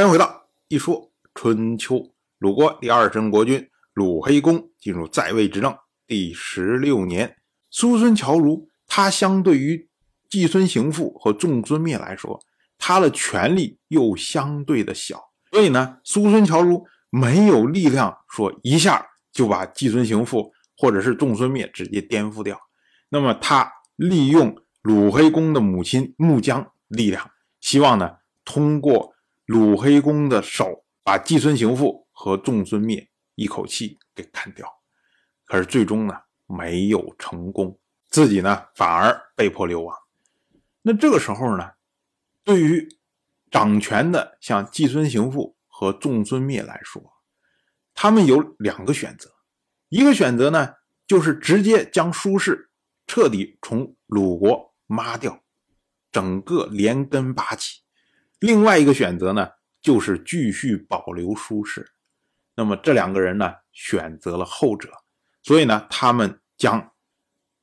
欢迎回到一说春秋。鲁国第二任国君鲁黑公进入在位执政第十六年，叔孙侨如他相对于季孙行父和仲孙灭来说，他的权力又相对的小，所以呢，叔孙侨如没有力量说一下就把季孙行父或者是仲孙灭直接颠覆掉。那么他利用鲁黑公的母亲穆姜力量，希望呢通过鲁黑公的手把季孙行父和仲孙灭一口气给干掉。可是最终呢没有成功，自己呢反而被迫流亡。那这个时候呢，对于掌权的像季孙行父和仲孙灭来说，他们有两个选择，一个选择呢就是直接将苏氏彻底从鲁国抹掉，整个连根拔起；另外一个选择呢就是继续保留舒氏。那么这两个人呢选择了后者，所以呢他们将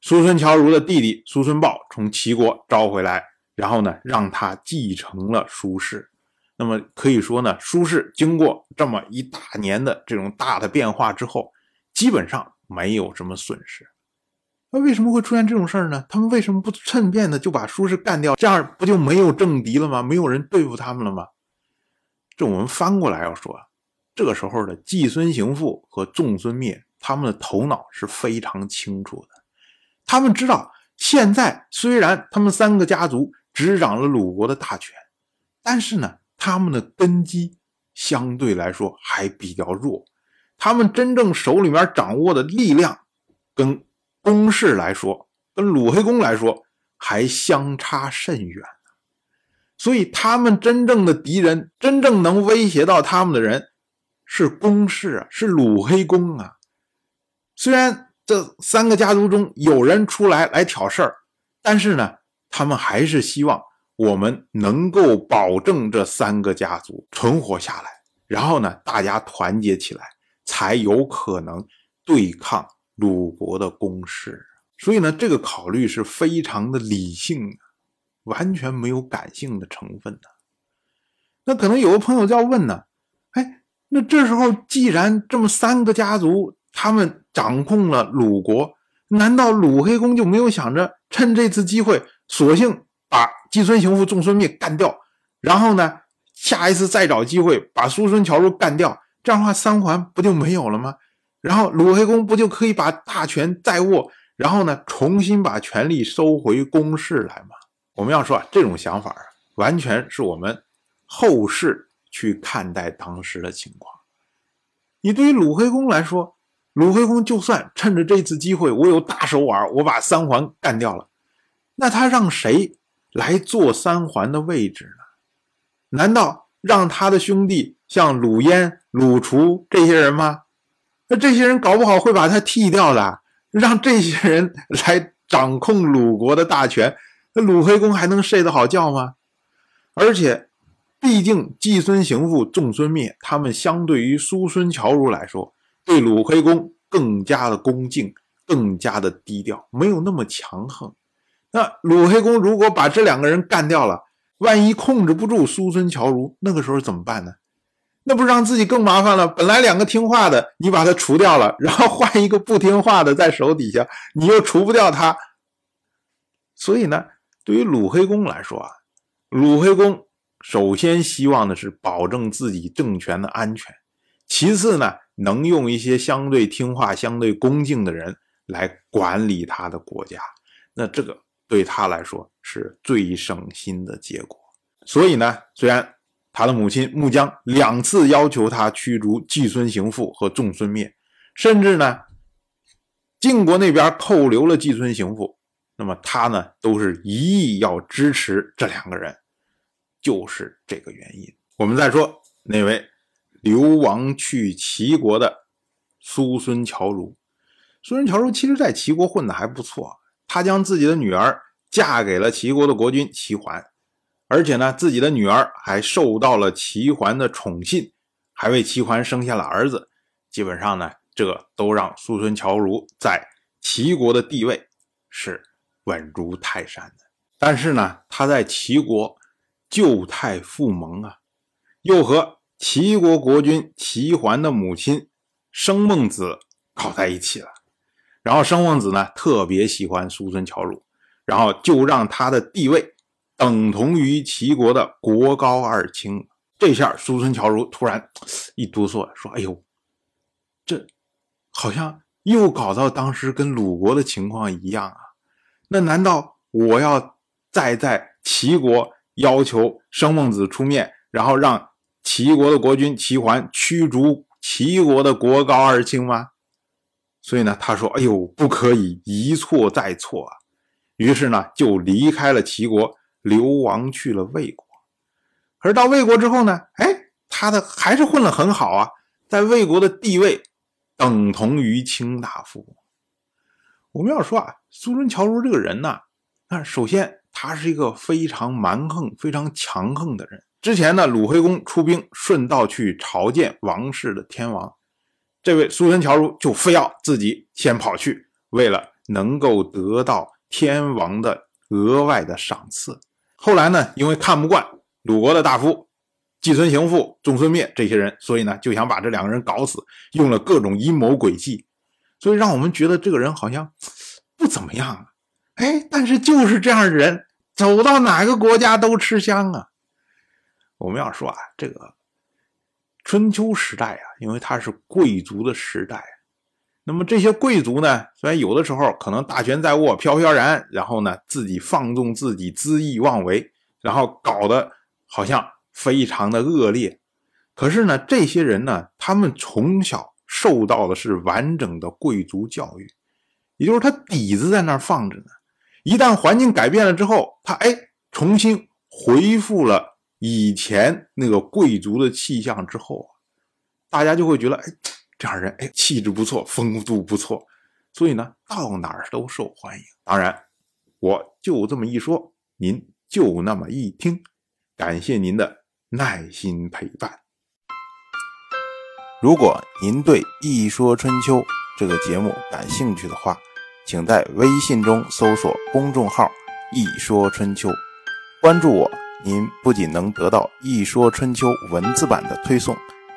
苏孙侨如的弟弟苏孙豹从齐国招回来。然后呢，让他继承了舒氏。那么可以说呢，舒氏经过这么一大年的这种大的变化之后，基本上没有什么损失。那为什么会出现这种事儿呢？他们为什么不趁便的就把舒氏干掉？这样不就没有政敌了吗？没有人对付他们了吗？这我们翻过来要说，这个时候的季孙行父和仲孙灭，他们的头脑是非常清楚的。他们知道，现在虽然他们三个家族。执掌了鲁国的大权，但是呢，他们的根基相对来说还比较弱，他们真正手里面掌握的力量，跟公室来说，跟鲁黑公来说还相差甚远所以，他们真正的敌人，真正能威胁到他们的人，是公室啊，是鲁黑公啊。虽然这三个家族中有人出来来挑事儿，但是呢。他们还是希望我们能够保证这三个家族存活下来，然后呢，大家团结起来，才有可能对抗鲁国的攻势。所以呢，这个考虑是非常的理性的，完全没有感性的成分的。那可能有个朋友就要问呢，哎，那这时候既然这么三个家族他们掌控了鲁国，难道鲁黑公就没有想着趁这次机会？索性把季孙行父、仲孙灭干掉，然后呢，下一次再找机会把叔孙侨如干掉，这样的话三环不就没有了吗？然后鲁黑公不就可以把大权在握，然后呢，重新把权力收回宫室来吗？我们要说啊，这种想法啊，完全是我们后世去看待当时的情况。你对于鲁黑公来说，鲁黑公就算趁着这次机会，我有大手腕，我把三环干掉了。那他让谁来做三环的位置呢？难道让他的兄弟像鲁燕、鲁厨这些人吗？那这些人搞不好会把他替掉的，让这些人来掌控鲁国的大权，那鲁黑公还能睡得好觉吗？而且，毕竟季孙行父、仲孙灭，他们相对于叔孙侨如来说，对鲁黑公更加的恭敬，更加的低调，没有那么强横。那鲁黑公如果把这两个人干掉了，万一控制不住叔孙侨如，那个时候怎么办呢？那不是让自己更麻烦了？本来两个听话的，你把他除掉了，然后换一个不听话的在手底下，你又除不掉他。所以呢，对于鲁黑公来说啊，鲁黑公首先希望的是保证自己政权的安全，其次呢，能用一些相对听话、相对恭敬的人来管理他的国家。那这个。对他来说是最省心的结果，所以呢，虽然他的母亲穆姜两次要求他驱逐季孙行父和仲孙灭，甚至呢，晋国那边扣留了季孙行父，那么他呢，都是一意要支持这两个人，就是这个原因。我们再说那位流亡去齐国的叔孙侨如，叔孙侨如其实在齐国混的还不错。他将自己的女儿嫁给了齐国的国君齐桓，而且呢，自己的女儿还受到了齐桓的宠信，还为齐桓生下了儿子。基本上呢，这都让叔孙侨如在齐国的地位是稳如泰山的。但是呢，他在齐国旧态复萌啊，又和齐国国君齐桓的母亲生孟子搞在一起了。然后生孟子呢特别喜欢叔孙侨如，然后就让他的地位等同于齐国的国高二卿。这下叔孙侨如突然一哆嗦，说：“哎呦，这好像又搞到当时跟鲁国的情况一样啊！那难道我要再在齐国要求生孟子出面，然后让齐国的国君齐桓驱逐齐国的国高二卿吗？”所以呢，他说：“哎呦，不可以一错再错啊！”于是呢，就离开了齐国，流亡去了魏国。可是到魏国之后呢，哎，他的还是混得很好啊，在魏国的地位等同于卿大夫。我们要说啊，苏孙乔如这个人呢，那首先他是一个非常蛮横、非常强横的人。之前呢，鲁惠公出兵顺道去朝见王室的天王。这位苏孙乔如就非要自己先跑去，为了能够得到天王的额外的赏赐。后来呢，因为看不惯鲁国的大夫季孙行父、仲孙灭这些人，所以呢就想把这两个人搞死，用了各种阴谋诡计，所以让我们觉得这个人好像不怎么样。哎，但是就是这样的人，走到哪个国家都吃香啊。我们要说啊，这个。春秋时代啊，因为它是贵族的时代，那么这些贵族呢，虽然有的时候可能大权在握、飘飘然，然后呢自己放纵自己、恣意妄为，然后搞得好像非常的恶劣，可是呢，这些人呢，他们从小受到的是完整的贵族教育，也就是他底子在那儿放着呢。一旦环境改变了之后，他哎重新恢复了。以前那个贵族的气象之后，大家就会觉得，哎，这样人，哎，气质不错，风度不错，所以呢，到哪儿都受欢迎。当然，我就这么一说，您就那么一听，感谢您的耐心陪伴。如果您对《一说春秋》这个节目感兴趣的话，请在微信中搜索公众号“一说春秋”，关注我。您不仅能得到《一说春秋》文字版的推送，